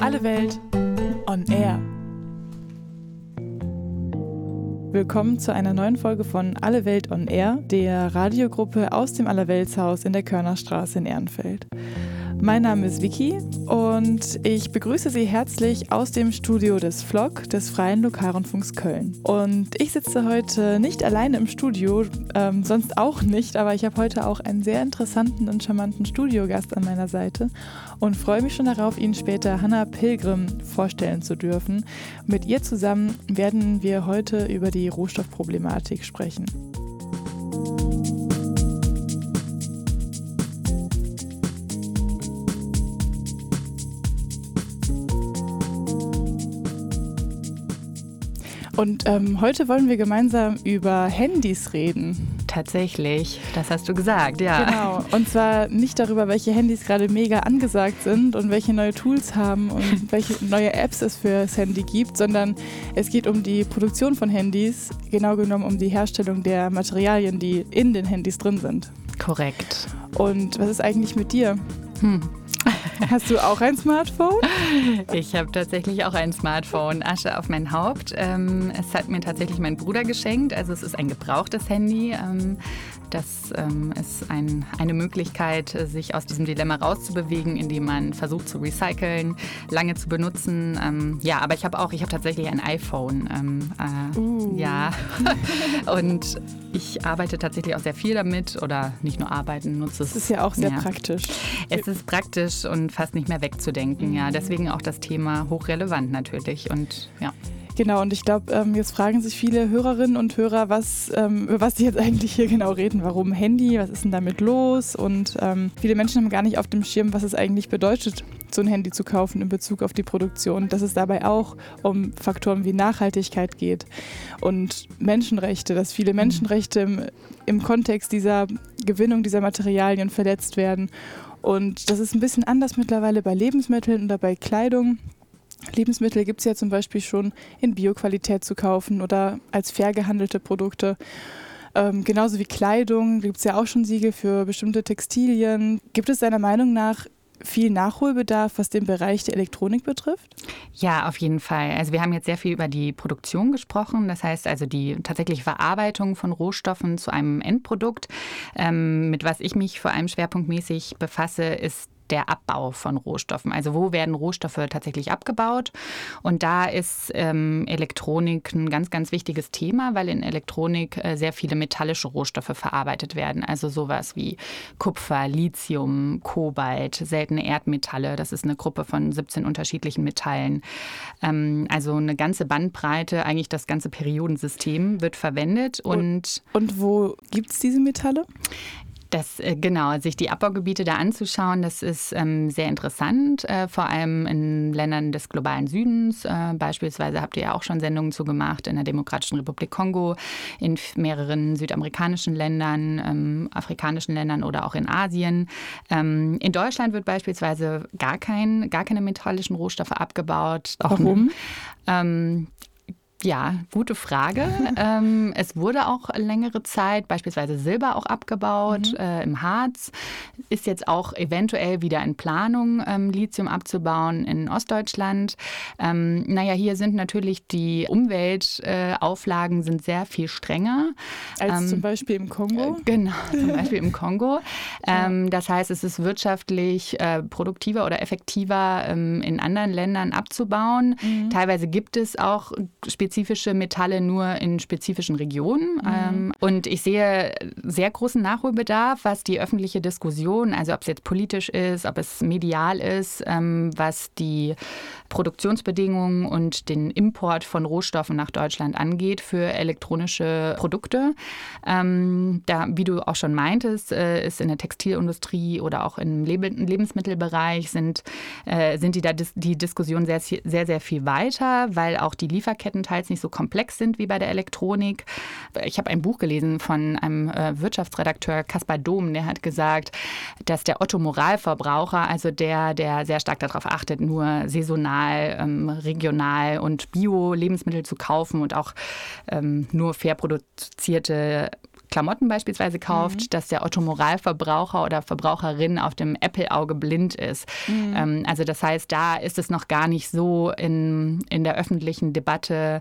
Alle Welt on Air. Willkommen zu einer neuen Folge von Alle Welt on Air, der Radiogruppe aus dem Allerweltshaus in der Körnerstraße in Ehrenfeld. Mein Name ist Vicky und ich begrüße Sie herzlich aus dem Studio des FLOG, des Freien Lokalrundfunks Köln. Und ich sitze heute nicht alleine im Studio, ähm, sonst auch nicht, aber ich habe heute auch einen sehr interessanten und charmanten Studiogast an meiner Seite und freue mich schon darauf, Ihnen später Hannah Pilgrim vorstellen zu dürfen. Mit ihr zusammen werden wir heute über die Rohstoffproblematik sprechen. Und ähm, heute wollen wir gemeinsam über Handys reden. Tatsächlich, das hast du gesagt, ja. Genau. Und zwar nicht darüber, welche Handys gerade mega angesagt sind und welche neue Tools haben und welche neue Apps es für das Handy gibt, sondern es geht um die Produktion von Handys, genau genommen um die Herstellung der Materialien, die in den Handys drin sind. Korrekt. Und was ist eigentlich mit dir? Hm. Hast du auch ein Smartphone? Ich habe tatsächlich auch ein Smartphone. Asche auf mein Haupt. Ähm, es hat mir tatsächlich mein Bruder geschenkt. Also es ist ein gebrauchtes Handy. Das ähm, ist ein, eine Möglichkeit, sich aus diesem Dilemma rauszubewegen, indem man versucht zu recyceln, lange zu benutzen. Ähm, ja, aber ich habe auch, ich habe tatsächlich ein iPhone. Ähm, äh, uh. Ja. Und ich arbeite tatsächlich auch sehr viel damit oder nicht nur arbeiten, nutze es. Das ist ja auch sehr ja. praktisch. Es ist praktisch und fast nicht mehr wegzudenken. Ja, deswegen auch das Thema hochrelevant natürlich und ja. Genau, und ich glaube, ähm, jetzt fragen sich viele Hörerinnen und Hörer, was, ähm, über was sie jetzt eigentlich hier genau reden. Warum Handy? Was ist denn damit los? Und ähm, viele Menschen haben gar nicht auf dem Schirm, was es eigentlich bedeutet, so ein Handy zu kaufen in Bezug auf die Produktion. Dass es dabei auch um Faktoren wie Nachhaltigkeit geht und Menschenrechte, dass viele mhm. Menschenrechte im, im Kontext dieser Gewinnung dieser Materialien verletzt werden. Und das ist ein bisschen anders mittlerweile bei Lebensmitteln oder bei Kleidung. Lebensmittel gibt es ja zum Beispiel schon in Bioqualität zu kaufen oder als fair gehandelte Produkte. Ähm, genauso wie Kleidung gibt es ja auch schon Siegel für bestimmte Textilien. Gibt es deiner Meinung nach viel Nachholbedarf, was den Bereich der Elektronik betrifft? Ja, auf jeden Fall. Also wir haben jetzt sehr viel über die Produktion gesprochen, das heißt also die tatsächliche Verarbeitung von Rohstoffen zu einem Endprodukt. Ähm, mit was ich mich vor allem schwerpunktmäßig befasse, ist der Abbau von Rohstoffen. Also wo werden Rohstoffe tatsächlich abgebaut? Und da ist ähm, Elektronik ein ganz, ganz wichtiges Thema, weil in Elektronik äh, sehr viele metallische Rohstoffe verarbeitet werden. Also sowas wie Kupfer, Lithium, Kobalt, seltene Erdmetalle. Das ist eine Gruppe von 17 unterschiedlichen Metallen. Ähm, also eine ganze Bandbreite, eigentlich das ganze Periodensystem wird verwendet. Und, und wo gibt es diese Metalle? Das, äh, genau, sich die Abbaugebiete da anzuschauen, das ist ähm, sehr interessant, äh, vor allem in Ländern des globalen Südens. Äh, beispielsweise habt ihr ja auch schon Sendungen zu gemacht in der Demokratischen Republik Kongo, in mehreren südamerikanischen Ländern, ähm, afrikanischen Ländern oder auch in Asien. Ähm, in Deutschland wird beispielsweise gar, kein, gar keine metallischen Rohstoffe abgebaut. Warum? Ja, gute Frage. ähm, es wurde auch längere Zeit beispielsweise Silber auch abgebaut mhm. äh, im Harz. Ist jetzt auch eventuell wieder in Planung, ähm, Lithium abzubauen in Ostdeutschland. Ähm, naja, hier sind natürlich die Umweltauflagen äh, sind sehr viel strenger. Als ähm, zum Beispiel im Kongo? Äh, genau, zum Beispiel im Kongo. Ähm, das heißt, es ist wirtschaftlich äh, produktiver oder effektiver ähm, in anderen Ländern abzubauen. Mhm. Teilweise gibt es auch spezielle spezifische Metalle nur in spezifischen Regionen. Mhm. Ähm, und ich sehe sehr großen Nachholbedarf, was die öffentliche Diskussion, also ob es jetzt politisch ist, ob es medial ist, ähm, was die Produktionsbedingungen und den Import von Rohstoffen nach Deutschland angeht für elektronische Produkte. Ähm, da, wie du auch schon meintest, äh, ist in der Textilindustrie oder auch im Lebensmittelbereich sind, äh, sind die da die Diskussionen sehr, sehr, sehr viel weiter, weil auch die Lieferketten teilweise größtenteils nicht so komplex sind wie bei der Elektronik. Ich habe ein Buch gelesen von einem äh, Wirtschaftsredakteur Kaspar Dom, der hat gesagt, dass der Otto-Moralverbraucher, also der, der sehr stark darauf achtet, nur saisonal, ähm, regional und Bio-Lebensmittel zu kaufen und auch ähm, nur fair produzierte Klamotten beispielsweise kauft, mhm. dass der Otto-Moralverbraucher oder Verbraucherin auf dem Apple-Auge blind ist. Mhm. Ähm, also das heißt, da ist es noch gar nicht so in, in der öffentlichen Debatte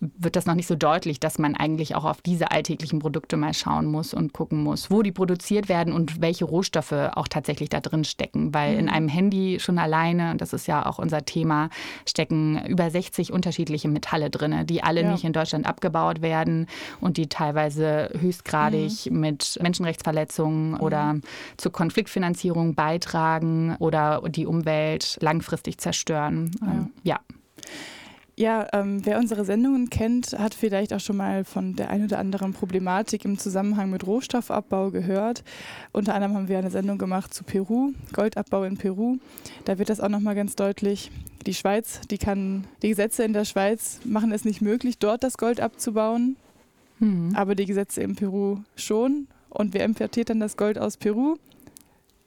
wird das noch nicht so deutlich, dass man eigentlich auch auf diese alltäglichen Produkte mal schauen muss und gucken muss, wo die produziert werden und welche Rohstoffe auch tatsächlich da drin stecken. Weil mhm. in einem Handy schon alleine, und das ist ja auch unser Thema, stecken über 60 unterschiedliche Metalle drin, die alle ja. nicht in Deutschland abgebaut werden und die teilweise höchstgradig mhm. mit Menschenrechtsverletzungen mhm. oder zur Konfliktfinanzierung beitragen oder die Umwelt langfristig zerstören. ja. Ähm, ja. Ja, ähm, wer unsere Sendungen kennt, hat vielleicht auch schon mal von der ein oder anderen Problematik im Zusammenhang mit Rohstoffabbau gehört. Unter anderem haben wir eine Sendung gemacht zu Peru, Goldabbau in Peru. Da wird das auch nochmal ganz deutlich. Die Schweiz, die kann, die Gesetze in der Schweiz machen es nicht möglich, dort das Gold abzubauen. Mhm. Aber die Gesetze in Peru schon. Und wer importiert dann das Gold aus Peru?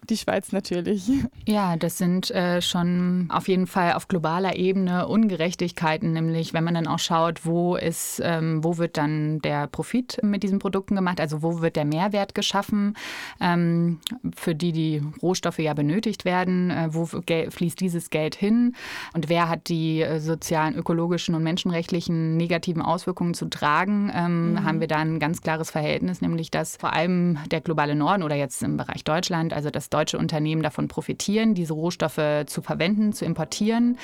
Die Schweiz natürlich. Ja, das sind äh, schon auf jeden Fall auf globaler Ebene Ungerechtigkeiten, nämlich wenn man dann auch schaut, wo ist, ähm, wo wird dann der Profit mit diesen Produkten gemacht, also wo wird der Mehrwert geschaffen, ähm, für die die Rohstoffe ja benötigt werden, äh, wo fließt dieses Geld hin und wer hat die äh, sozialen, ökologischen und menschenrechtlichen negativen Auswirkungen zu tragen, ähm, mhm. haben wir da ein ganz klares Verhältnis, nämlich dass vor allem der globale Norden oder jetzt im Bereich Deutschland, also das deutsche Unternehmen davon profitieren, diese Rohstoffe zu verwenden, zu importieren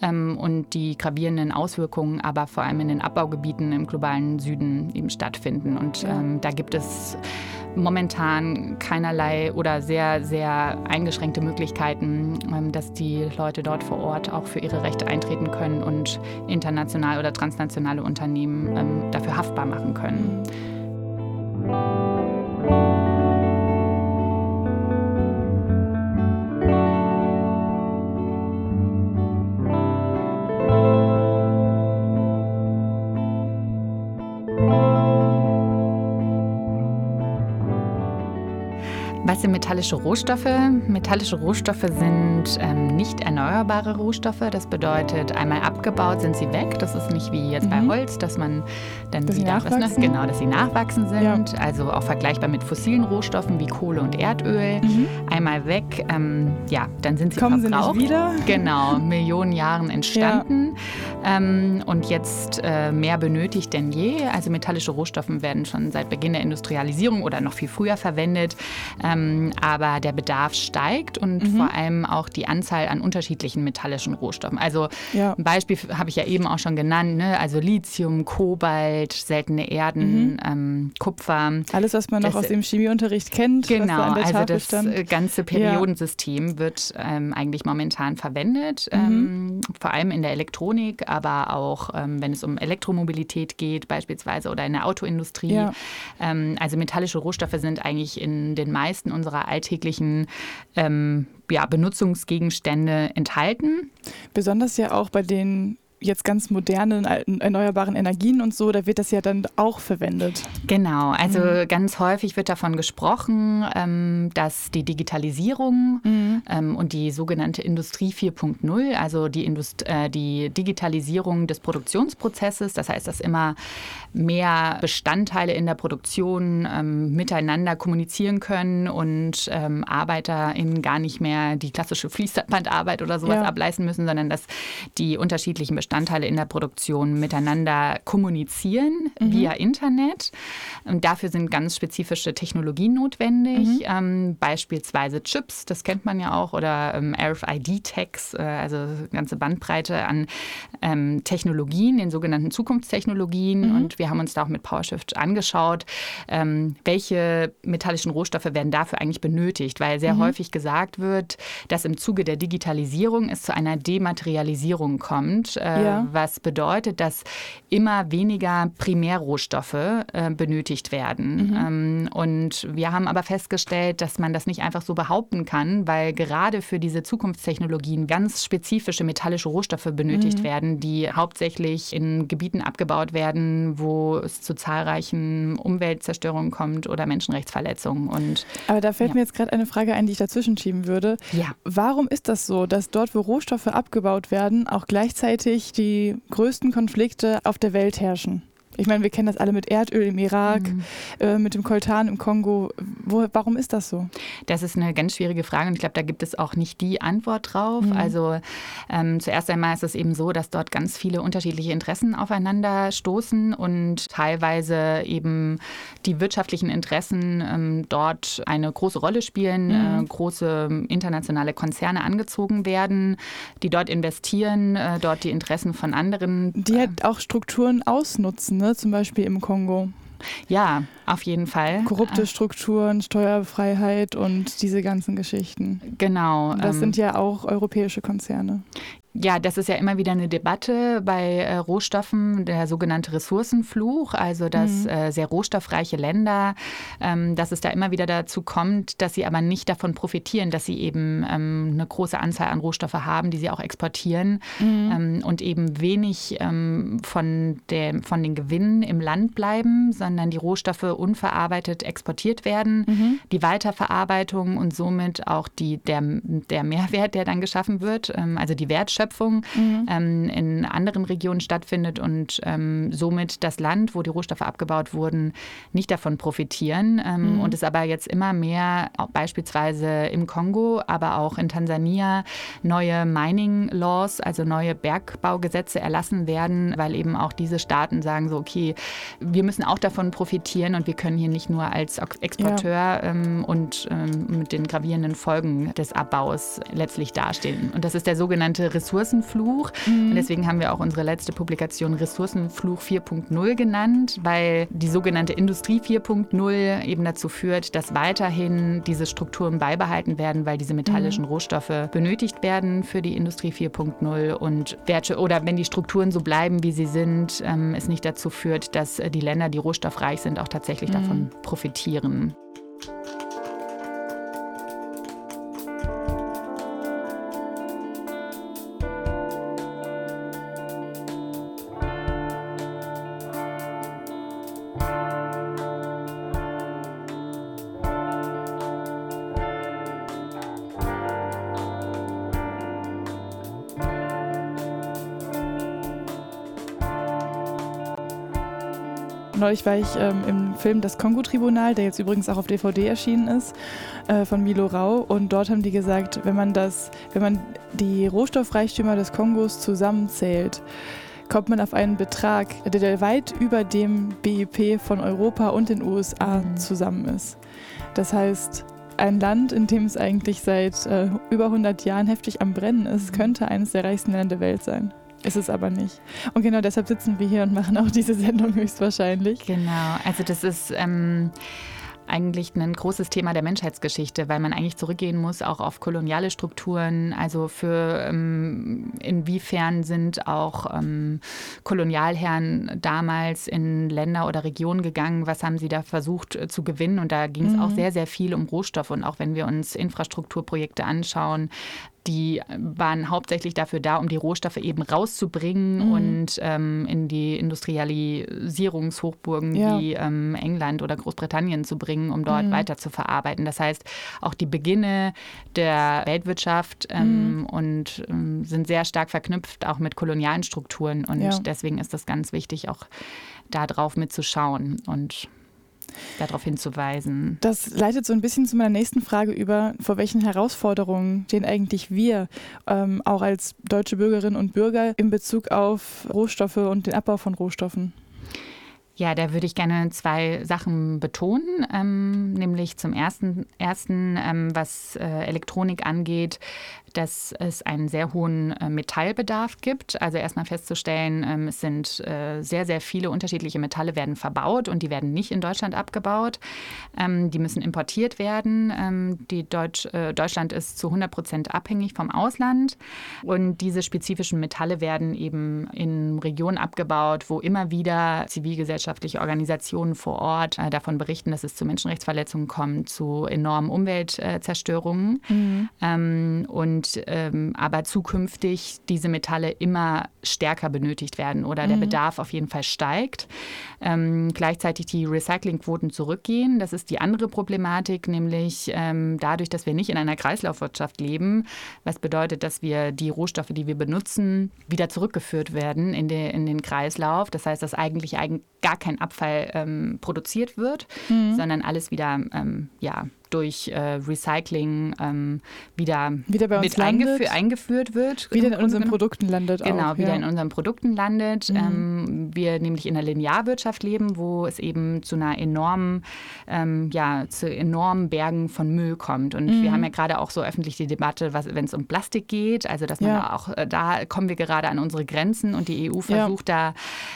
ähm, und die gravierenden Auswirkungen aber vor allem in den Abbaugebieten im globalen Süden eben stattfinden. Und ähm, da gibt es momentan keinerlei oder sehr, sehr eingeschränkte Möglichkeiten, ähm, dass die Leute dort vor Ort auch für ihre Rechte eintreten können und international oder transnationale Unternehmen ähm, dafür haftbar machen können. Was sind metallische Rohstoffe? Metallische Rohstoffe sind ähm, nicht erneuerbare Rohstoffe. Das bedeutet, einmal abgebaut sind sie weg. Das ist nicht wie jetzt mhm. bei Holz, dass man dann dass wieder was ne? genau, dass sie nachwachsen sind. Ja. Also auch vergleichbar mit fossilen Rohstoffen wie Kohle und Erdöl. Mhm. Einmal weg, ähm, ja, dann sind sie Kommen verbraucht. Sie nicht wieder? Genau, Millionen Jahren entstanden ja. ähm, und jetzt äh, mehr benötigt denn je. Also metallische Rohstoffe werden schon seit Beginn der Industrialisierung oder noch viel früher verwendet. Ähm, aber der Bedarf steigt und mhm. vor allem auch die Anzahl an unterschiedlichen metallischen Rohstoffen. Also ja. ein Beispiel habe ich ja eben auch schon genannt, ne? also Lithium, Kobalt, seltene Erden, mhm. ähm, Kupfer. Alles, was man das, noch aus dem Chemieunterricht kennt. Genau, also das stand. Ganze Periodensystem ja. wird ähm, eigentlich momentan verwendet, mhm. ähm, vor allem in der Elektronik, aber auch ähm, wenn es um Elektromobilität geht beispielsweise oder in der Autoindustrie. Ja. Ähm, also metallische Rohstoffe sind eigentlich in den meisten unserer alltäglichen ähm, ja, Benutzungsgegenstände enthalten. Besonders ja auch bei den jetzt ganz modernen erneuerbaren Energien und so, da wird das ja dann auch verwendet. Genau, also mhm. ganz häufig wird davon gesprochen, ähm, dass die Digitalisierung mhm. ähm, und die sogenannte Industrie 4.0, also die, Indust äh, die Digitalisierung des Produktionsprozesses, das heißt, dass immer mehr Bestandteile in der Produktion ähm, miteinander kommunizieren können und ArbeiterInnen gar nicht mehr die klassische Fließbandarbeit oder sowas ja. ableisten müssen, sondern dass die unterschiedlichen Bestandteile Bestandteile in der Produktion miteinander kommunizieren mhm. via Internet. Und dafür sind ganz spezifische Technologien notwendig, mhm. ähm, beispielsweise Chips, das kennt man ja auch, oder ähm, RFID-Tags, äh, also eine ganze Bandbreite an ähm, Technologien, den sogenannten Zukunftstechnologien. Mhm. Und wir haben uns da auch mit PowerShift angeschaut, ähm, welche metallischen Rohstoffe werden dafür eigentlich benötigt, weil sehr mhm. häufig gesagt wird, dass im Zuge der Digitalisierung es zu einer Dematerialisierung kommt. Äh, ja. was bedeutet, dass immer weniger Primärrohstoffe äh, benötigt werden. Mhm. Ähm, und wir haben aber festgestellt, dass man das nicht einfach so behaupten kann, weil gerade für diese Zukunftstechnologien ganz spezifische metallische Rohstoffe benötigt mhm. werden, die hauptsächlich in Gebieten abgebaut werden, wo es zu zahlreichen Umweltzerstörungen kommt oder Menschenrechtsverletzungen. Und, aber da fällt ja. mir jetzt gerade eine Frage ein, die ich dazwischen schieben würde. Ja. Warum ist das so, dass dort, wo Rohstoffe abgebaut werden, auch gleichzeitig die größten Konflikte auf der Welt herrschen. Ich meine, wir kennen das alle mit Erdöl im Irak, mhm. äh, mit dem Koltan im Kongo. Wo, warum ist das so? Das ist eine ganz schwierige Frage und ich glaube, da gibt es auch nicht die Antwort drauf. Mhm. Also ähm, zuerst einmal ist es eben so, dass dort ganz viele unterschiedliche Interessen aufeinander stoßen und teilweise eben die wirtschaftlichen Interessen ähm, dort eine große Rolle spielen, mhm. äh, große internationale Konzerne angezogen werden, die dort investieren, äh, dort die Interessen von anderen. Die halt auch Strukturen ausnutzen ne? zum Beispiel im Kongo. Ja, auf jeden Fall. Korrupte Strukturen, Steuerfreiheit und diese ganzen Geschichten. Genau. Das ähm, sind ja auch europäische Konzerne. Ja, das ist ja immer wieder eine Debatte bei äh, Rohstoffen, der sogenannte Ressourcenfluch, also dass mhm. äh, sehr rohstoffreiche Länder, ähm, dass es da immer wieder dazu kommt, dass sie aber nicht davon profitieren, dass sie eben ähm, eine große Anzahl an Rohstoffe haben, die sie auch exportieren mhm. ähm, und eben wenig ähm, von, der, von den Gewinnen im Land bleiben, sondern die Rohstoffe unverarbeitet exportiert werden. Mhm. Die Weiterverarbeitung und somit auch die, der, der Mehrwert, der dann geschaffen wird, ähm, also die Wertschöpfung, Wertschöpfung mhm. ähm, in anderen Regionen stattfindet und ähm, somit das Land, wo die Rohstoffe abgebaut wurden, nicht davon profitieren. Ähm, mhm. Und es aber jetzt immer mehr, beispielsweise im Kongo, aber auch in Tansania, neue Mining Laws, also neue Bergbaugesetze erlassen werden, weil eben auch diese Staaten sagen so, okay, wir müssen auch davon profitieren und wir können hier nicht nur als Exporteur ja. ähm, und ähm, mit den gravierenden Folgen des Abbaus letztlich dastehen. Und das ist der sogenannte Ressourcen Ressourcenfluch. Mhm. Und deswegen haben wir auch unsere letzte Publikation Ressourcenfluch 4.0 genannt, weil die sogenannte Industrie 4.0 eben dazu führt, dass weiterhin diese Strukturen beibehalten werden, weil diese metallischen mhm. Rohstoffe benötigt werden für die Industrie 4.0 und oder wenn die Strukturen so bleiben, wie sie sind, ähm, es nicht dazu führt, dass die Länder, die rohstoffreich sind, auch tatsächlich mhm. davon profitieren. Neulich war ich ähm, im Film Das Kongo-Tribunal, der jetzt übrigens auch auf DVD erschienen ist, äh, von Milo Rau. Und dort haben die gesagt, wenn man das, wenn man die Rohstoffreichtümer des Kongos zusammenzählt, kommt man auf einen Betrag, der weit über dem BIP von Europa und den USA mhm. zusammen ist. Das heißt, ein Land, in dem es eigentlich seit äh, über 100 Jahren heftig am Brennen ist, mhm. könnte eines der reichsten Länder der Welt sein. Ist es aber nicht. Und genau deshalb sitzen wir hier und machen auch diese Sendung höchstwahrscheinlich. Genau, also das ist ähm, eigentlich ein großes Thema der Menschheitsgeschichte, weil man eigentlich zurückgehen muss auch auf koloniale Strukturen. Also für ähm, inwiefern sind auch ähm, Kolonialherren damals in Länder oder Regionen gegangen, was haben sie da versucht äh, zu gewinnen? Und da ging es mhm. auch sehr, sehr viel um Rohstoffe. Und auch wenn wir uns Infrastrukturprojekte anschauen, die waren hauptsächlich dafür da, um die Rohstoffe eben rauszubringen mhm. und ähm, in die Industrialisierungshochburgen ja. wie ähm, England oder Großbritannien zu bringen, um dort mhm. weiter zu verarbeiten. Das heißt, auch die Beginne der Weltwirtschaft ähm, mhm. und ähm, sind sehr stark verknüpft auch mit kolonialen Strukturen. Und ja. deswegen ist das ganz wichtig, auch darauf mitzuschauen und darauf hinzuweisen. Das leitet so ein bisschen zu meiner nächsten Frage über, vor welchen Herausforderungen stehen eigentlich wir, ähm, auch als deutsche Bürgerinnen und Bürger, in Bezug auf Rohstoffe und den Abbau von Rohstoffen? Ja, da würde ich gerne zwei Sachen betonen. Ähm, nämlich zum ersten, ersten ähm, was äh, Elektronik angeht, dass es einen sehr hohen äh, Metallbedarf gibt. Also erstmal festzustellen, ähm, es sind äh, sehr, sehr viele unterschiedliche Metalle werden verbaut und die werden nicht in Deutschland abgebaut. Ähm, die müssen importiert werden. Ähm, die Deutsch, äh, Deutschland ist zu 100 Prozent abhängig vom Ausland und diese spezifischen Metalle werden eben in Regionen abgebaut, wo immer wieder Zivilgesellschaft zivilgesellschaftliche Organisationen vor Ort davon berichten, dass es zu Menschenrechtsverletzungen kommt, zu enormen Umweltzerstörungen. Mhm. Ähm, und ähm, aber zukünftig diese Metalle immer stärker benötigt werden oder der mhm. Bedarf auf jeden Fall steigt. Ähm, gleichzeitig die Recyclingquoten zurückgehen. Das ist die andere Problematik, nämlich ähm, dadurch, dass wir nicht in einer Kreislaufwirtschaft leben, was bedeutet, dass wir die Rohstoffe, die wir benutzen, wieder zurückgeführt werden in, de, in den Kreislauf. Das heißt, dass eigentlich, eigentlich gar kein Abfall ähm, produziert wird, mhm. sondern alles wieder ähm, ja, durch äh, Recycling ähm, wieder, wieder mit eingefü eingeführt wird. Wieder in unseren Produkten landet. Genau, auch, wieder ja. in unseren Produkten landet. Mhm. Ähm, wir nämlich in einer Linearwirtschaft leben, wo es eben zu einer enormen, ähm, ja, zu enormen Bergen von Müll kommt. Und mhm. wir haben ja gerade auch so öffentlich die Debatte, wenn es um Plastik geht, also dass man ja. da auch, äh, da kommen wir gerade an unsere Grenzen und die EU versucht ja.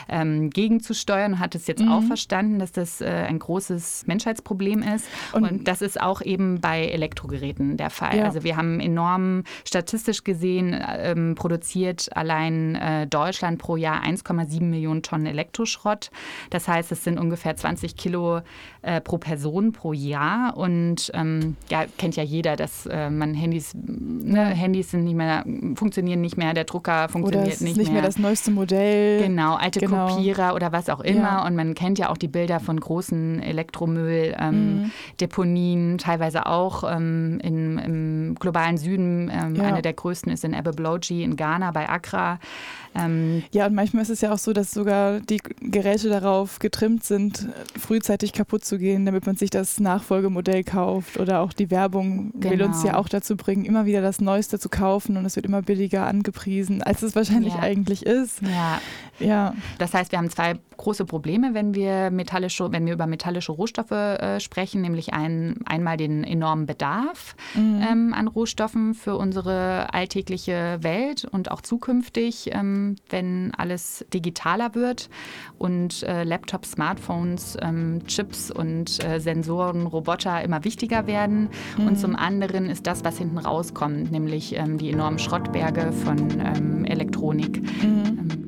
da ähm, gegenzusteuern und hat es jetzt mhm. auch verstanden, dass das äh, ein großes Menschheitsproblem ist. Und, und das ist auch eben bei Elektrogeräten der Fall. Ja. Also wir haben enorm statistisch gesehen ähm, produziert allein äh, Deutschland pro Jahr 1,7 Millionen Tonnen Elektroschrott. Das heißt, es sind ungefähr 20 Kilo äh, pro Person pro Jahr. Und ähm, ja, kennt ja jeder, dass äh, man Handys, ne, Handys sind nicht mehr, funktionieren nicht mehr, der Drucker funktioniert oder es nicht, ist nicht mehr. das neueste Modell. Genau, alte genau. Kopierer oder was auch immer. Ja. Und man kennt ja auch die Bilder von großen Elektromülldeponien. Ähm, mhm teilweise auch ähm, in, im globalen Süden. Ähm, ja. Eine der größten ist in Ebebloji in Ghana bei Accra. Ähm, ja, und manchmal ist es ja auch so, dass sogar die Geräte darauf getrimmt sind, frühzeitig kaputt zu gehen, damit man sich das Nachfolgemodell kauft. Oder auch die Werbung genau. will uns ja genau. auch dazu bringen, immer wieder das Neueste zu kaufen und es wird immer billiger angepriesen, als es wahrscheinlich ja. eigentlich ist. Ja. ja. Das heißt, wir haben zwei große Probleme, wenn wir metallische, wenn wir über metallische Rohstoffe äh, sprechen, nämlich ein, einmal den enormen Bedarf mhm. ähm, an Rohstoffen für unsere alltägliche Welt und auch zukünftig ähm, wenn alles digitaler wird und äh, Laptops, Smartphones, ähm, Chips und äh, Sensoren, Roboter immer wichtiger werden. Mhm. Und zum anderen ist das, was hinten rauskommt, nämlich ähm, die enormen Schrottberge von ähm, Elektronik. Mhm.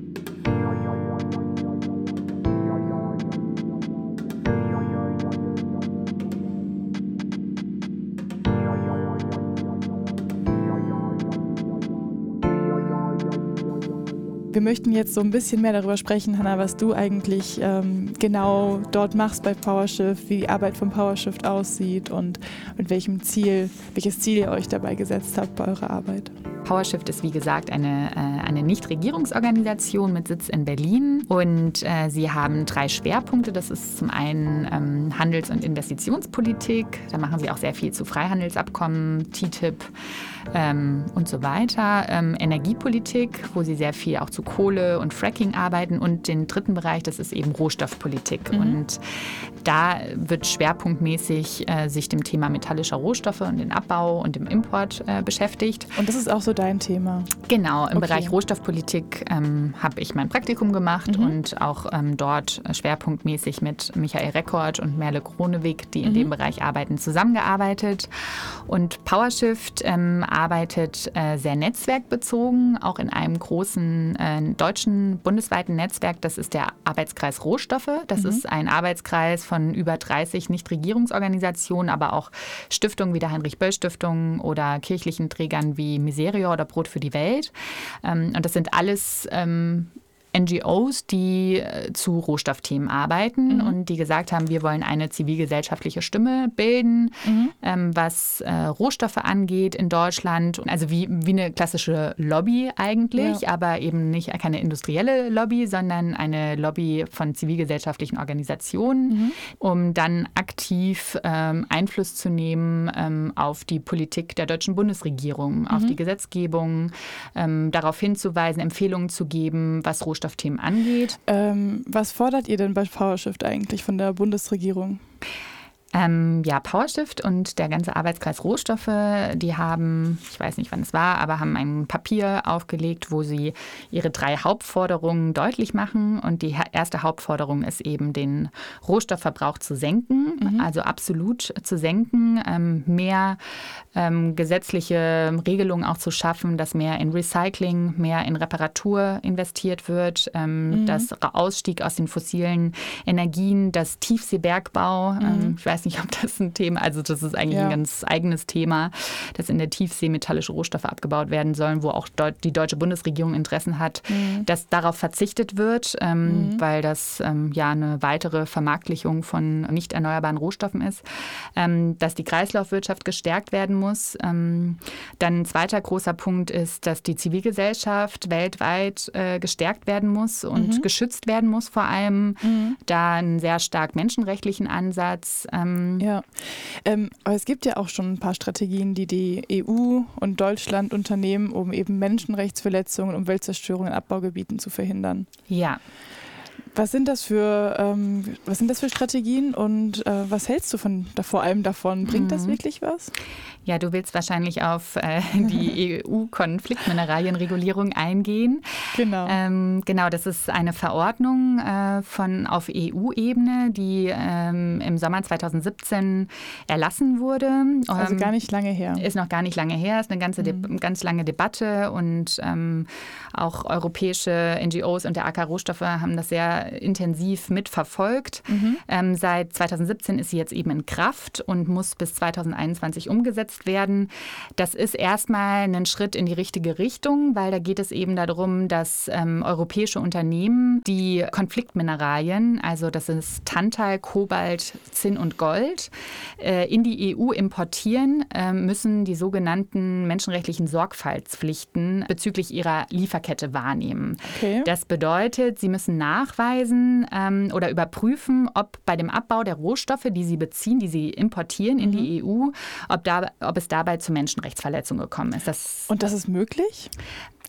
Wir möchten jetzt so ein bisschen mehr darüber sprechen, Hanna, was du eigentlich ähm, genau dort machst bei PowerShift, wie die Arbeit von PowerShift aussieht und mit welchem Ziel, welches Ziel ihr euch dabei gesetzt habt bei eurer Arbeit. PowerShift ist wie gesagt eine, äh, eine Nichtregierungsorganisation mit Sitz in Berlin und äh, sie haben drei Schwerpunkte. Das ist zum einen ähm, Handels- und Investitionspolitik. Da machen sie auch sehr viel zu Freihandelsabkommen, TTIP ähm, und so weiter. Ähm, Energiepolitik, wo sie sehr viel auch zu Kohle und Fracking arbeiten. Und den dritten Bereich, das ist eben Rohstoffpolitik. Mhm. Und da wird schwerpunktmäßig äh, sich dem Thema metallischer Rohstoffe und den Abbau und dem Import äh, beschäftigt. Und das ist auch so dein Thema? Genau, im okay. Bereich Rohstoffpolitik ähm, habe ich mein Praktikum gemacht mhm. und auch ähm, dort schwerpunktmäßig mit Michael Rekord und Merle Kronewig, die in mhm. dem Bereich arbeiten, zusammengearbeitet. Und PowerShift ähm, arbeitet äh, sehr netzwerkbezogen, auch in einem großen äh, deutschen bundesweiten Netzwerk. Das ist der Arbeitskreis Rohstoffe. Das mhm. ist ein Arbeitskreis von über 30 Nichtregierungsorganisationen, aber auch Stiftungen wie der Heinrich-Böll-Stiftung oder kirchlichen Trägern wie Miserio oder Brot für die Welt. Ähm, und das sind alles ähm, NGOs, die äh, zu Rohstoffthemen arbeiten mhm. und die gesagt haben, wir wollen eine zivilgesellschaftliche Stimme bilden, mhm. ähm, was äh, Rohstoffe angeht in Deutschland. Also wie, wie eine klassische Lobby eigentlich, ja. aber eben nicht keine industrielle Lobby, sondern eine Lobby von zivilgesellschaftlichen Organisationen, mhm. um dann aktiv ähm, Einfluss zu nehmen ähm, auf die Politik der deutschen Bundesregierung, auf mhm. die Gesetzgebung, ähm, darauf hinzuweisen, Empfehlungen zu geben, was Rohstoffe Rohstoffthemen angeht. Ähm, was fordert ihr denn bei PowerShift eigentlich von der Bundesregierung? Ähm, ja, PowerShift und der ganze Arbeitskreis Rohstoffe, die haben, ich weiß nicht wann es war, aber haben ein Papier aufgelegt, wo sie ihre drei Hauptforderungen deutlich machen. Und die erste Hauptforderung ist eben, den Rohstoffverbrauch zu senken, mhm. also absolut zu senken, ähm, mehr ähm, gesetzliche Regelungen auch zu schaffen, dass mehr in Recycling, mehr in Reparatur investiert wird, ähm, mhm. dass Ausstieg aus den fossilen Energien, das Tiefseebergbau, ähm, mhm. ich weiß weiß nicht, ob das ein Thema, also das ist eigentlich ja. ein ganz eigenes Thema, dass in der Tiefsee metallische Rohstoffe abgebaut werden sollen, wo auch die deutsche Bundesregierung Interessen hat, mhm. dass darauf verzichtet wird, ähm, mhm. weil das ähm, ja eine weitere Vermarktlichung von nicht erneuerbaren Rohstoffen ist, ähm, dass die Kreislaufwirtschaft gestärkt werden muss. Ähm, dann ein zweiter großer Punkt ist, dass die Zivilgesellschaft weltweit äh, gestärkt werden muss und mhm. geschützt werden muss, vor allem mhm. da einen sehr stark menschenrechtlichen Ansatz. Ähm, ja, ähm, aber es gibt ja auch schon ein paar Strategien, die die EU und Deutschland unternehmen, um eben Menschenrechtsverletzungen und Umweltzerstörung in Abbaugebieten zu verhindern. Ja. Was sind das für, ähm, was sind das für Strategien und äh, was hältst du von, vor allem davon? Bringt mhm. das wirklich was? Ja, du willst wahrscheinlich auf äh, die EU-Konfliktmineralienregulierung eingehen. Genau. Ähm, genau, das ist eine Verordnung äh, von auf EU-Ebene, die ähm, im Sommer 2017 erlassen wurde. Also ähm, gar nicht lange her. Ist noch gar nicht lange her, ist eine ganze mhm. ganz lange Debatte und ähm, auch europäische NGOs und der AK Rohstoffe haben das sehr intensiv mitverfolgt. Mhm. Ähm, seit 2017 ist sie jetzt eben in Kraft und muss bis 2021 umgesetzt umgesetzt werden. Das ist erstmal ein Schritt in die richtige Richtung, weil da geht es eben darum, dass ähm, europäische Unternehmen die Konfliktmineralien, also das ist Tantal, Kobalt, Zinn und Gold, äh, in die EU importieren, äh, müssen die sogenannten menschenrechtlichen Sorgfaltspflichten bezüglich ihrer Lieferkette wahrnehmen. Okay. Das bedeutet, sie müssen nachweisen ähm, oder überprüfen, ob bei dem Abbau der Rohstoffe, die sie beziehen, die sie importieren in mhm. die EU, ob da ob es dabei zu Menschenrechtsverletzungen gekommen ist. Das Und das ist möglich?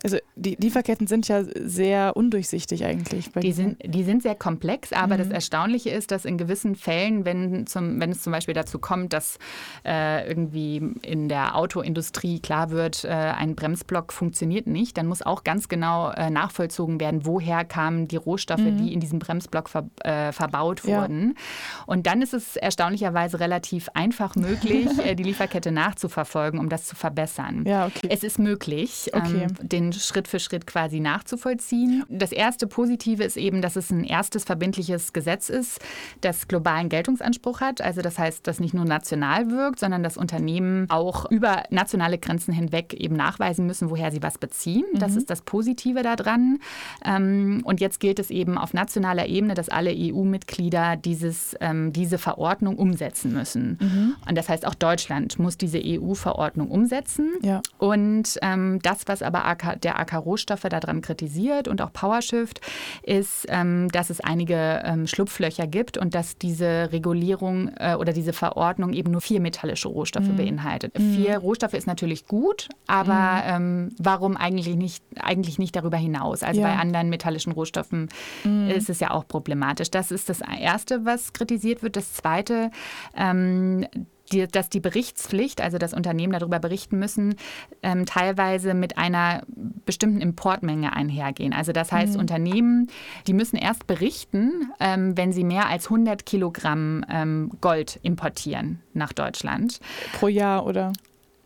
Also die Lieferketten sind ja sehr undurchsichtig eigentlich. die, sind, die sind sehr komplex, aber mhm. das Erstaunliche ist, dass in gewissen Fällen, wenn, zum, wenn es zum Beispiel dazu kommt, dass äh, irgendwie in der Autoindustrie klar wird, äh, ein Bremsblock funktioniert nicht, dann muss auch ganz genau äh, nachvollzogen werden, woher kamen die Rohstoffe, mhm. die in diesem Bremsblock ver, äh, verbaut wurden. Ja. Und dann ist es erstaunlicherweise relativ einfach möglich, äh, die Lieferkette nachzuverfolgen, um das zu verbessern. Ja, okay. Es ist möglich, okay. ähm, den Schritt für Schritt quasi nachzuvollziehen. Das erste Positive ist eben, dass es ein erstes verbindliches Gesetz ist, das globalen Geltungsanspruch hat. Also das heißt, dass nicht nur national wirkt, sondern dass Unternehmen auch über nationale Grenzen hinweg eben nachweisen müssen, woher sie was beziehen. Das mhm. ist das Positive daran. Ähm, und jetzt gilt es eben auf nationaler Ebene, dass alle EU-Mitglieder dieses, ähm, diese Verordnung umsetzen müssen. Mhm. Und das heißt, auch Deutschland muss diese EU-Verordnung umsetzen. Ja. Und ähm, das, was aber AK der AK Rohstoffe daran kritisiert und auch PowerShift, ist, ähm, dass es einige ähm, Schlupflöcher gibt und dass diese Regulierung äh, oder diese Verordnung eben nur vier metallische Rohstoffe mhm. beinhaltet. Mhm. Vier Rohstoffe ist natürlich gut, aber mhm. ähm, warum eigentlich nicht, eigentlich nicht darüber hinaus? Also ja. bei anderen metallischen Rohstoffen mhm. ist es ja auch problematisch. Das ist das Erste, was kritisiert wird. Das Zweite, ähm, die, dass die Berichtspflicht, also das Unternehmen darüber berichten müssen, ähm, teilweise mit einer bestimmten Importmenge einhergehen. Also das heißt, mhm. Unternehmen, die müssen erst berichten, ähm, wenn sie mehr als 100 Kilogramm ähm, Gold importieren nach Deutschland. Pro Jahr oder?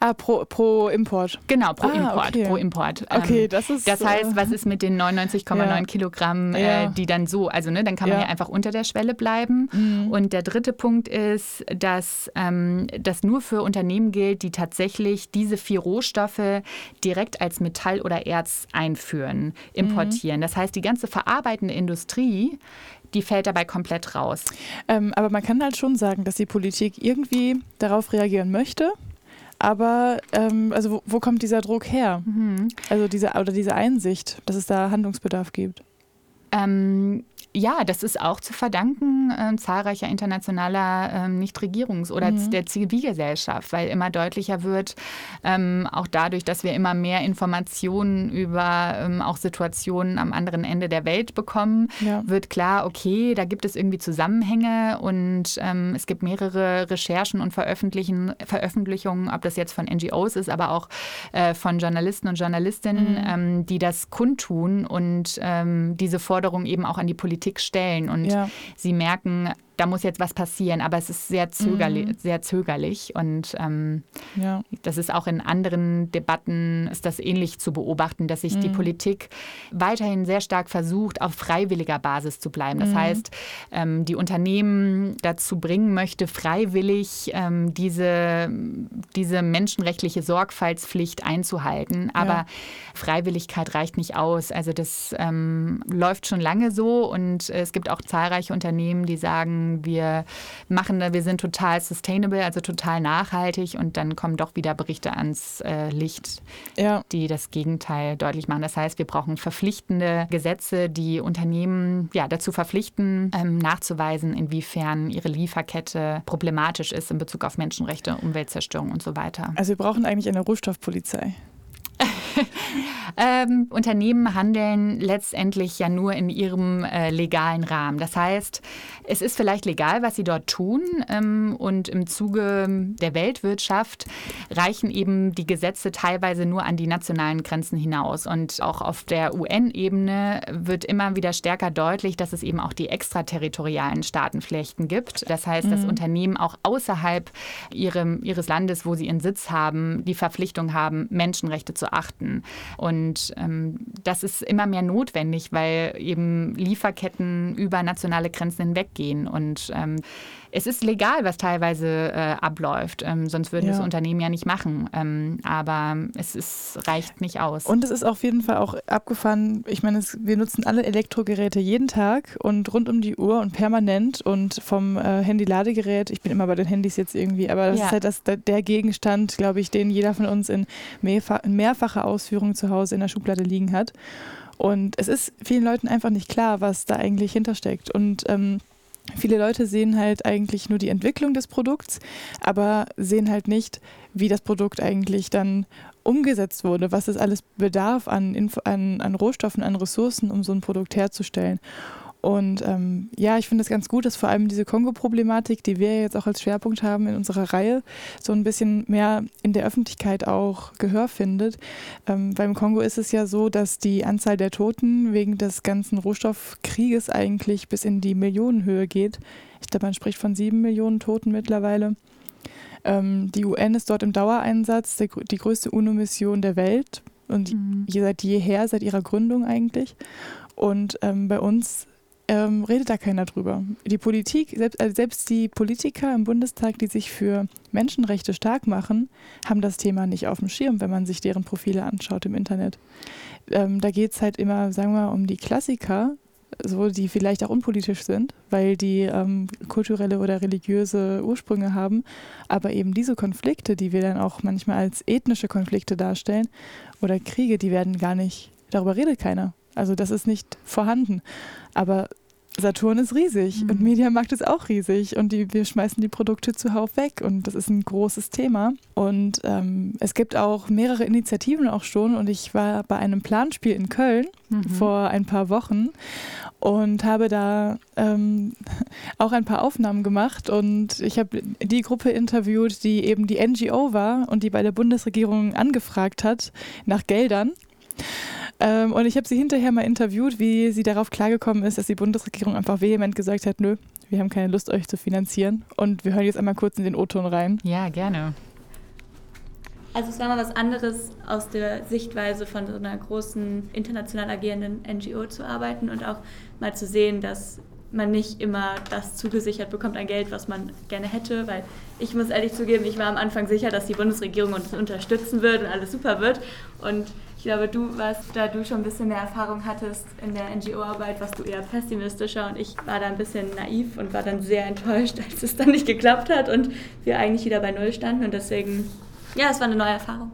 Ah, pro, pro Import. Genau, pro ah, Import. Okay. Pro Import. Okay, ähm, das ist. Das heißt, was ist mit den 99,9 ja. Kilogramm, äh, die dann so, also ne, dann kann man ja, ja einfach unter der Schwelle bleiben. Mhm. Und der dritte Punkt ist, dass ähm, das nur für Unternehmen gilt, die tatsächlich diese vier Rohstoffe direkt als Metall oder Erz einführen, importieren. Mhm. Das heißt, die ganze verarbeitende Industrie die fällt dabei komplett raus. Ähm, aber man kann halt schon sagen, dass die Politik irgendwie darauf reagieren möchte aber ähm, also wo, wo, kommt dieser Druck her? Mhm. Also diese oder diese Einsicht, dass es da Handlungsbedarf gibt. Ähm, ja, das ist auch zu verdanken äh, zahlreicher internationaler äh, Nichtregierungs- oder mhm. der Zivilgesellschaft, weil immer deutlicher wird, ähm, auch dadurch, dass wir immer mehr Informationen über ähm, auch Situationen am anderen Ende der Welt bekommen, ja. wird klar, okay, da gibt es irgendwie Zusammenhänge und ähm, es gibt mehrere Recherchen und Veröffentlichungen, ob das jetzt von NGOs ist, aber auch äh, von Journalisten und Journalistinnen, mhm. Ähm, die das kundtun und ähm, diese Forderung eben auch an die Politik stellen. Und ja. sie merken, da muss jetzt was passieren, aber es ist sehr zögerlich, mhm. sehr zögerlich und ähm, ja. das ist auch in anderen Debatten ist das ähnlich zu beobachten, dass sich mhm. die Politik weiterhin sehr stark versucht, auf freiwilliger Basis zu bleiben. Das mhm. heißt, ähm, die Unternehmen dazu bringen möchte, freiwillig ähm, diese, diese menschenrechtliche Sorgfaltspflicht einzuhalten. Aber ja. Freiwilligkeit reicht nicht aus. Also das ähm, läuft schon lange so und es gibt auch zahlreiche Unternehmen, die sagen, wir machen, wir sind total sustainable, also total nachhaltig und dann kommen doch wieder Berichte ans äh, Licht, ja. die das Gegenteil deutlich machen. Das heißt, wir brauchen verpflichtende Gesetze, die Unternehmen ja, dazu verpflichten, ähm, nachzuweisen, inwiefern ihre Lieferkette problematisch ist in Bezug auf Menschenrechte, Umweltzerstörung und so weiter. Also wir brauchen eigentlich eine Rohstoffpolizei. ähm, Unternehmen handeln letztendlich ja nur in ihrem äh, legalen Rahmen. Das heißt, es ist vielleicht legal, was sie dort tun. Ähm, und im Zuge der Weltwirtschaft reichen eben die Gesetze teilweise nur an die nationalen Grenzen hinaus. Und auch auf der UN-Ebene wird immer wieder stärker deutlich, dass es eben auch die extraterritorialen Staatenflächen gibt. Das heißt, mhm. dass Unternehmen auch außerhalb ihrem, ihres Landes, wo sie ihren Sitz haben, die Verpflichtung haben, Menschenrechte zu achten. Und ähm, das ist immer mehr notwendig, weil eben Lieferketten über nationale Grenzen hinweggehen. Und ähm, es ist legal, was teilweise äh, abläuft. Ähm, sonst würden ja. das Unternehmen ja nicht machen. Ähm, aber es ist, reicht nicht aus. Und es ist auf jeden Fall auch abgefahren. Ich meine, es, wir nutzen alle Elektrogeräte jeden Tag und rund um die Uhr und permanent und vom äh, Handy-Ladegerät. Ich bin immer bei den Handys jetzt irgendwie, aber das ja. ist halt das, der Gegenstand, glaube ich, den jeder von uns in, mehrfach, in mehrfacher Ausführung zu Hause in der Schublade liegen hat. Und es ist vielen Leuten einfach nicht klar, was da eigentlich hintersteckt. Und ähm, Viele Leute sehen halt eigentlich nur die Entwicklung des Produkts, aber sehen halt nicht, wie das Produkt eigentlich dann umgesetzt wurde, was es alles bedarf an, an, an Rohstoffen, an Ressourcen, um so ein Produkt herzustellen. Und ähm, ja, ich finde es ganz gut, dass vor allem diese Kongo-Problematik, die wir jetzt auch als Schwerpunkt haben in unserer Reihe, so ein bisschen mehr in der Öffentlichkeit auch Gehör findet. Ähm, beim Kongo ist es ja so, dass die Anzahl der Toten wegen des ganzen Rohstoffkrieges eigentlich bis in die Millionenhöhe geht. Ich glaube, man spricht von sieben Millionen Toten mittlerweile. Ähm, die UN ist dort im Dauereinsatz, der, die größte UNO-Mission der Welt und mhm. seit jeher, seit ihrer Gründung eigentlich. Und ähm, bei uns ähm, redet da keiner drüber. Die Politik, selbst, also selbst die Politiker im Bundestag, die sich für Menschenrechte stark machen, haben das Thema nicht auf dem Schirm, wenn man sich deren Profile anschaut im Internet. Ähm, da geht es halt immer, sagen wir, um die Klassiker, so, die vielleicht auch unpolitisch sind, weil die ähm, kulturelle oder religiöse Ursprünge haben. Aber eben diese Konflikte, die wir dann auch manchmal als ethnische Konflikte darstellen oder Kriege, die werden gar nicht, darüber redet keiner. Also das ist nicht vorhanden. Aber Saturn ist riesig mhm. und Mediamarkt ist auch riesig und die, wir schmeißen die Produkte zuhauf weg und das ist ein großes Thema. Und ähm, es gibt auch mehrere Initiativen auch schon und ich war bei einem Planspiel in Köln mhm. vor ein paar Wochen und habe da ähm, auch ein paar Aufnahmen gemacht und ich habe die Gruppe interviewt, die eben die NGO war und die bei der Bundesregierung angefragt hat nach Geldern. Ähm, und ich habe sie hinterher mal interviewt, wie sie darauf klargekommen ist, dass die Bundesregierung einfach vehement gesagt hat, nö, wir haben keine Lust, euch zu finanzieren. Und wir hören jetzt einmal kurz in den O-Ton rein. Ja, gerne. Also es war mal was anderes aus der Sichtweise von so einer großen international agierenden NGO zu arbeiten und auch mal zu sehen, dass man nicht immer das zugesichert bekommt an Geld, was man gerne hätte, weil ich muss ehrlich zugeben, ich war am Anfang sicher, dass die Bundesregierung uns unterstützen wird und alles super wird und ich glaube, du warst, da du schon ein bisschen mehr Erfahrung hattest in der NGO-Arbeit, warst du eher pessimistischer und ich war da ein bisschen naiv und war dann sehr enttäuscht, als es dann nicht geklappt hat und wir eigentlich wieder bei Null standen und deswegen, ja, es war eine neue Erfahrung.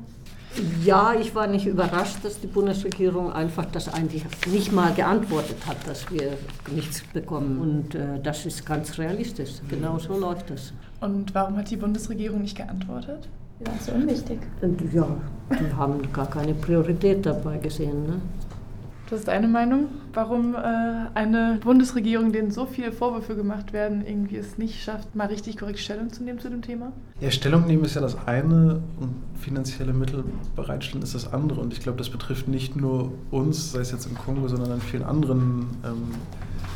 Ja, ich war nicht überrascht, dass die Bundesregierung einfach das eigentlich nicht mal geantwortet hat, dass wir nichts bekommen. Und äh, das ist ganz realistisch. Genau so läuft das. Und warum hat die Bundesregierung nicht geantwortet? Ja, so unwichtig. Und ja, die haben gar keine Priorität dabei gesehen. Ne? Das ist eine Meinung, warum äh, eine Bundesregierung, denen so viele Vorwürfe gemacht werden, irgendwie es nicht schafft, mal richtig korrekt Stellung zu nehmen zu dem Thema? Ja, Stellung nehmen ist ja das eine und finanzielle Mittel bereitstellen ist das andere. Und ich glaube, das betrifft nicht nur uns, sei es jetzt im Kongo, sondern in vielen anderen ähm,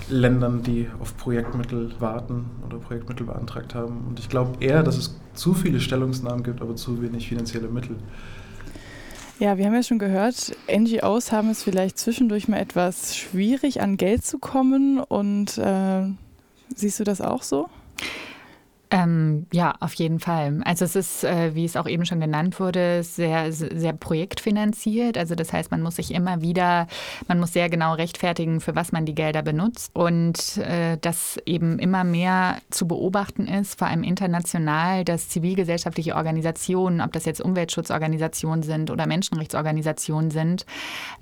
Ländern, die auf Projektmittel warten oder Projektmittel beantragt haben. Und ich glaube eher, dass es zu viele Stellungsnahmen gibt, aber zu wenig finanzielle Mittel. Ja, wir haben ja schon gehört, NGOs haben es vielleicht zwischendurch mal etwas schwierig, an Geld zu kommen. Und äh, siehst du das auch so? Ähm, ja, auf jeden Fall. Also es ist, äh, wie es auch eben schon genannt wurde, sehr, sehr projektfinanziert. Also das heißt, man muss sich immer wieder, man muss sehr genau rechtfertigen, für was man die Gelder benutzt. Und äh, dass eben immer mehr zu beobachten ist, vor allem international, dass zivilgesellschaftliche Organisationen, ob das jetzt Umweltschutzorganisationen sind oder Menschenrechtsorganisationen sind,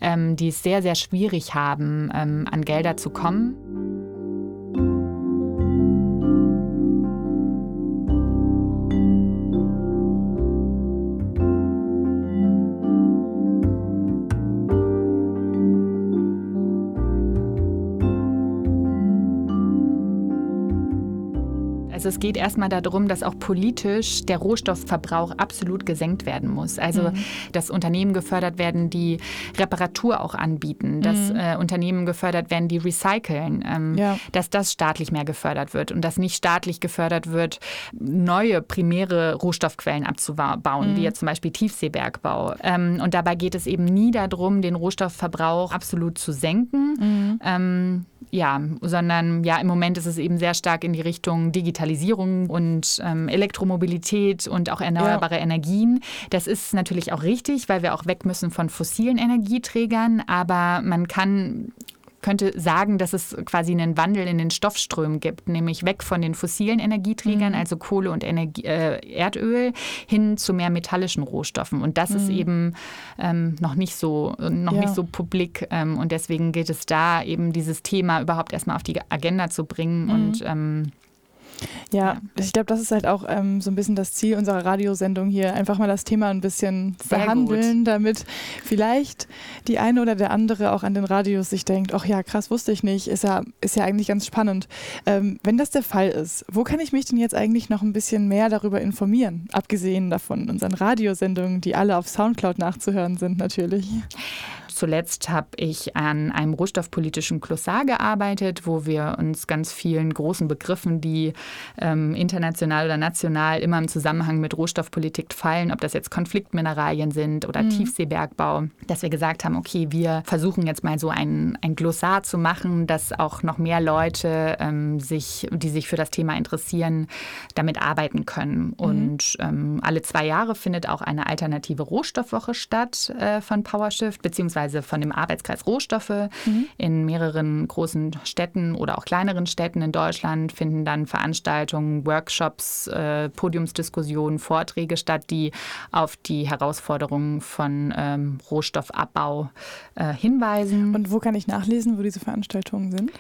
ähm, die es sehr, sehr schwierig haben, ähm, an Gelder zu kommen. Also es geht erstmal darum, dass auch politisch der Rohstoffverbrauch absolut gesenkt werden muss. Also mhm. dass Unternehmen gefördert werden, die Reparatur auch anbieten, dass mhm. äh, Unternehmen gefördert werden, die recyceln, ähm, ja. dass das staatlich mehr gefördert wird und dass nicht staatlich gefördert wird, neue primäre Rohstoffquellen abzubauen, mhm. wie jetzt zum Beispiel Tiefseebergbau. Ähm, und dabei geht es eben nie darum, den Rohstoffverbrauch absolut zu senken. Mhm. Ähm, ja, sondern ja, im Moment ist es eben sehr stark in die Richtung Digitalisierung und ähm, Elektromobilität und auch erneuerbare ja. Energien. Das ist natürlich auch richtig, weil wir auch weg müssen von fossilen Energieträgern, aber man kann könnte sagen, dass es quasi einen Wandel in den Stoffströmen gibt, nämlich weg von den fossilen Energieträgern, mhm. also Kohle und Energie, äh, Erdöl, hin zu mehr metallischen Rohstoffen. Und das mhm. ist eben ähm, noch nicht so, noch ja. nicht so publik. Ähm, und deswegen gilt es da eben dieses Thema überhaupt erstmal auf die Agenda zu bringen mhm. und ähm, ja, ich glaube, das ist halt auch ähm, so ein bisschen das Ziel unserer Radiosendung hier, einfach mal das Thema ein bisschen Sehr behandeln, gut. damit vielleicht die eine oder der andere auch an den Radios sich denkt, ach ja, krass, wusste ich nicht, ist ja, ist ja eigentlich ganz spannend. Ähm, wenn das der Fall ist, wo kann ich mich denn jetzt eigentlich noch ein bisschen mehr darüber informieren? Abgesehen davon unseren Radiosendungen, die alle auf Soundcloud nachzuhören sind natürlich. Zuletzt habe ich an einem rohstoffpolitischen Glossar gearbeitet, wo wir uns ganz vielen großen Begriffen, die ähm, international oder national immer im Zusammenhang mit Rohstoffpolitik fallen, ob das jetzt Konfliktmineralien sind oder mhm. Tiefseebergbau, dass wir gesagt haben, okay, wir versuchen jetzt mal so ein, ein Glossar zu machen, dass auch noch mehr Leute, ähm, sich, die sich für das Thema interessieren, damit arbeiten können. Mhm. Und ähm, alle zwei Jahre findet auch eine alternative Rohstoffwoche statt äh, von PowerShift, beziehungsweise beziehungsweise von dem Arbeitskreis Rohstoffe. Mhm. In mehreren großen Städten oder auch kleineren Städten in Deutschland finden dann Veranstaltungen, Workshops, äh, Podiumsdiskussionen, Vorträge statt, die auf die Herausforderungen von ähm, Rohstoffabbau äh, hinweisen. Und wo kann ich nachlesen, wo diese Veranstaltungen sind?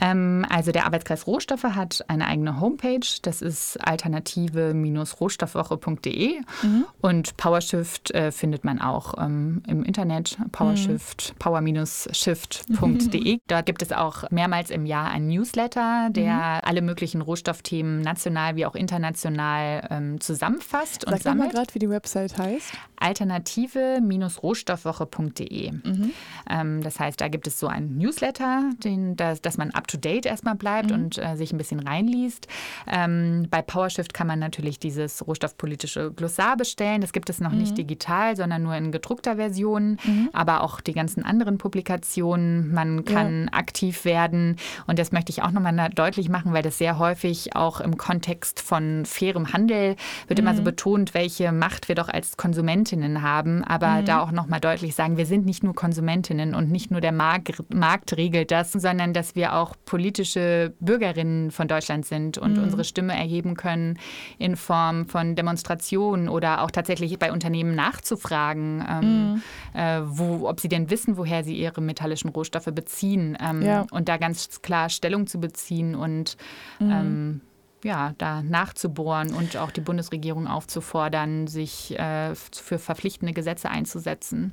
Ähm, also der Arbeitskreis Rohstoffe hat eine eigene Homepage. Das ist alternative-rohstoffwoche.de. Mhm. Und PowerShift äh, findet man auch ähm, im Internet. PowerShift Shift, power-shift.de. Dort gibt es auch mehrmals im Jahr einen Newsletter, der mhm. alle möglichen Rohstoffthemen national wie auch international ähm, zusammenfasst Sag und sammelt. Sag mal gerade, wie die Website heißt. Alternative-rohstoffwoche.de. Mhm. Ähm, das heißt, da gibt es so einen Newsletter, den, dass, dass man up-to-date erstmal bleibt mhm. und äh, sich ein bisschen reinliest. Ähm, bei PowerShift kann man natürlich dieses rohstoffpolitische Glossar bestellen. Das gibt es noch nicht mhm. digital, sondern nur in gedruckter Version. Mhm. Aber auch auch die ganzen anderen Publikationen. Man kann ja. aktiv werden. Und das möchte ich auch nochmal deutlich machen, weil das sehr häufig auch im Kontext von fairem Handel wird mhm. immer so mhm. betont, welche Macht wir doch als Konsumentinnen haben. Aber mhm. da auch nochmal deutlich sagen, wir sind nicht nur Konsumentinnen und nicht nur der Markt, Markt regelt das, sondern dass wir auch politische Bürgerinnen von Deutschland sind und mhm. unsere Stimme erheben können in Form von Demonstrationen oder auch tatsächlich bei Unternehmen nachzufragen, ähm, mhm. äh, wo, ob sie denn wissen, woher sie ihre metallischen Rohstoffe beziehen ähm, ja. und da ganz klar Stellung zu beziehen und mhm. ähm, ja, da nachzubohren und auch die Bundesregierung aufzufordern, sich äh, für verpflichtende Gesetze einzusetzen.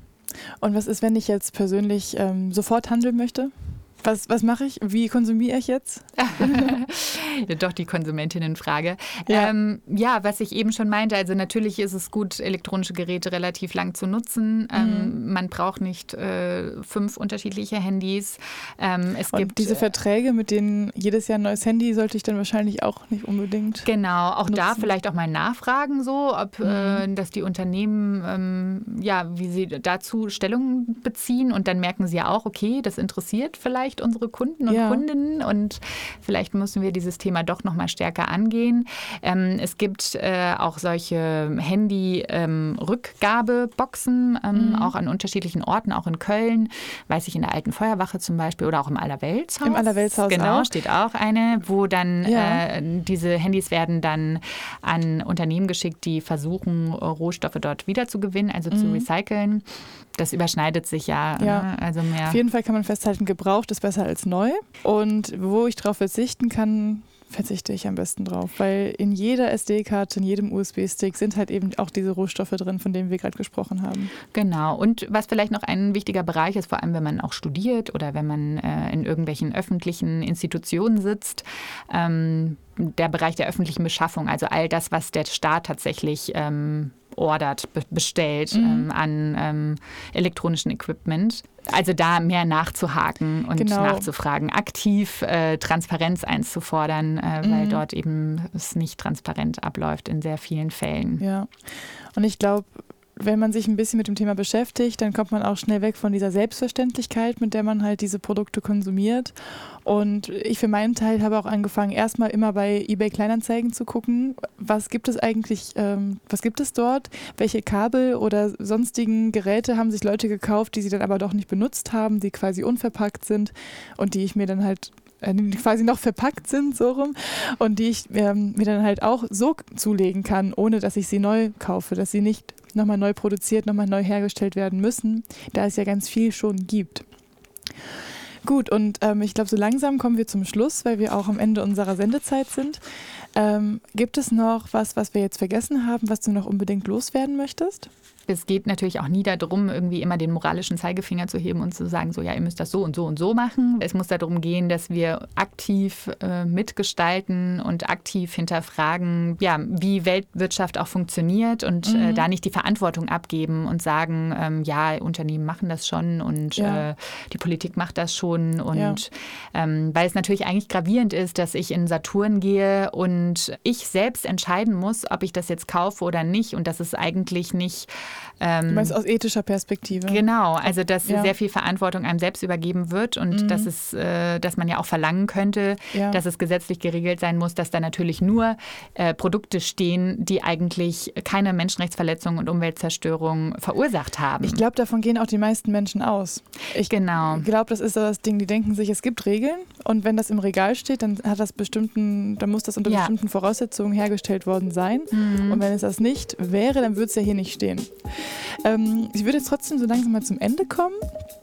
Und was ist, wenn ich jetzt persönlich ähm, sofort handeln möchte? Was, was mache ich? Wie konsumiere ich jetzt? Doch die Konsumentinnenfrage. Ja. Ähm, ja, was ich eben schon meinte, also natürlich ist es gut, elektronische Geräte relativ lang zu nutzen. Ähm, mhm. man braucht nicht äh, fünf unterschiedliche Handys. Ähm, es Und gibt diese äh, Verträge, mit denen jedes Jahr ein neues Handy, sollte ich dann wahrscheinlich auch nicht unbedingt. Genau, auch nutzen. da vielleicht auch mal nachfragen, so, ob mhm. äh, dass die Unternehmen ähm, ja, wie sie dazu Stellung beziehen und dann merken sie ja auch, okay, das interessiert vielleicht vielleicht unsere Kunden und ja. Kundinnen und vielleicht müssen wir dieses Thema doch noch mal stärker angehen. Ähm, es gibt äh, auch solche Handy-Rückgabeboxen, ähm, mhm. auch an unterschiedlichen Orten, auch in Köln, weiß ich, in der Alten Feuerwache zum Beispiel oder auch im Allerweltshaus. Im Allerweltshaus Genau, auch. steht auch eine, wo dann ja. äh, diese Handys werden dann an Unternehmen geschickt, die versuchen, Rohstoffe dort wiederzugewinnen, also mhm. zu recyceln. Das überschneidet sich ja. ja. Ne? Also mehr. Auf jeden Fall kann man festhalten, gebraucht ist besser als neu. Und wo ich darauf verzichten kann, verzichte ich am besten drauf, weil in jeder SD-Karte, in jedem USB-Stick sind halt eben auch diese Rohstoffe drin, von denen wir gerade gesprochen haben. Genau. Und was vielleicht noch ein wichtiger Bereich ist, vor allem wenn man auch studiert oder wenn man äh, in irgendwelchen öffentlichen Institutionen sitzt, ähm, der Bereich der öffentlichen Beschaffung, also all das, was der Staat tatsächlich ähm, ordert, bestellt mhm. ähm, an ähm, elektronischen Equipment. Also da mehr nachzuhaken und genau. nachzufragen, aktiv äh, Transparenz einzufordern, äh, mhm. weil dort eben es nicht transparent abläuft in sehr vielen Fällen. Ja, und ich glaube, wenn man sich ein bisschen mit dem Thema beschäftigt, dann kommt man auch schnell weg von dieser Selbstverständlichkeit, mit der man halt diese Produkte konsumiert. Und ich für meinen Teil habe auch angefangen, erstmal immer bei eBay Kleinanzeigen zu gucken, was gibt es eigentlich, ähm, was gibt es dort, welche Kabel oder sonstigen Geräte haben sich Leute gekauft, die sie dann aber doch nicht benutzt haben, die quasi unverpackt sind und die ich mir dann halt äh, die quasi noch verpackt sind, so rum, und die ich ähm, mir dann halt auch so zulegen kann, ohne dass ich sie neu kaufe, dass sie nicht nochmal neu produziert, nochmal neu hergestellt werden müssen, da es ja ganz viel schon gibt. Gut, und ähm, ich glaube, so langsam kommen wir zum Schluss, weil wir auch am Ende unserer Sendezeit sind. Ähm, gibt es noch was, was wir jetzt vergessen haben, was du noch unbedingt loswerden möchtest? Es geht natürlich auch nie darum, irgendwie immer den moralischen Zeigefinger zu heben und zu sagen, so ja, ihr müsst das so und so und so machen. Es muss darum gehen, dass wir aktiv äh, mitgestalten und aktiv hinterfragen, ja, wie Weltwirtschaft auch funktioniert und äh, mhm. äh, da nicht die Verantwortung abgeben und sagen, ähm, ja, Unternehmen machen das schon und ja. äh, die Politik macht das schon. Und ja. ähm, weil es natürlich eigentlich gravierend ist, dass ich in Saturn gehe und ich selbst entscheiden muss, ob ich das jetzt kaufe oder nicht. Und das ist eigentlich nicht ähm, du meinst aus ethischer Perspektive? Genau, also dass ja. sehr viel Verantwortung einem selbst übergeben wird und mhm. dass, es, äh, dass man ja auch verlangen könnte, ja. dass es gesetzlich geregelt sein muss, dass da natürlich nur äh, Produkte stehen, die eigentlich keine Menschenrechtsverletzungen und Umweltzerstörung verursacht haben. Ich glaube, davon gehen auch die meisten Menschen aus. Ich genau. glaube, das ist so das Ding, die denken sich, es gibt Regeln und wenn das im Regal steht, dann hat das bestimmten, dann muss das unter ja. bestimmten Voraussetzungen hergestellt worden sein. Mhm. Und wenn es das nicht wäre, dann würde es ja hier nicht stehen. Ähm, ich würde jetzt trotzdem so langsam mal zum Ende kommen.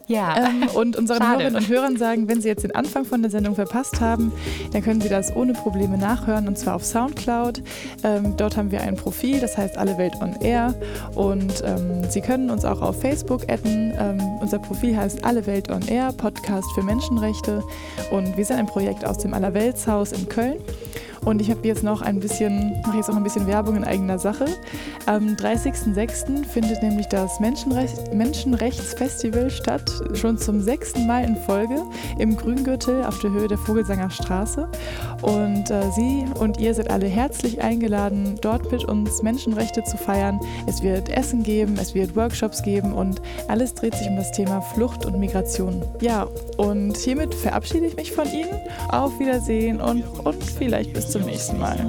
Ja. Ähm, und unseren Schade. Hörerinnen und Hörern sagen, wenn sie jetzt den Anfang von der Sendung verpasst haben, dann können sie das ohne Probleme nachhören und zwar auf Soundcloud. Ähm, dort haben wir ein Profil, das heißt Alle Welt on Air. Und ähm, Sie können uns auch auf Facebook adden. Ähm, unser Profil heißt Alle Welt on Air, Podcast für Menschenrechte. Und wir sind ein Projekt aus dem Allerweltshaus in Köln. Und ich habe jetzt noch ein bisschen, mache jetzt auch ein bisschen Werbung in eigener Sache. Am 30.06. findet nämlich das Menschenrecht, Menschenrechtsfestival statt, schon zum sechsten Mal in Folge im Grüngürtel auf der Höhe der Vogelsanger Straße. Und äh, Sie und ihr seid alle herzlich eingeladen, dort mit uns Menschenrechte zu feiern. Es wird Essen geben, es wird Workshops geben und alles dreht sich um das Thema Flucht und Migration. Ja, und hiermit verabschiede ich mich von Ihnen. Auf Wiedersehen und, und vielleicht bis zum nächsten Mal.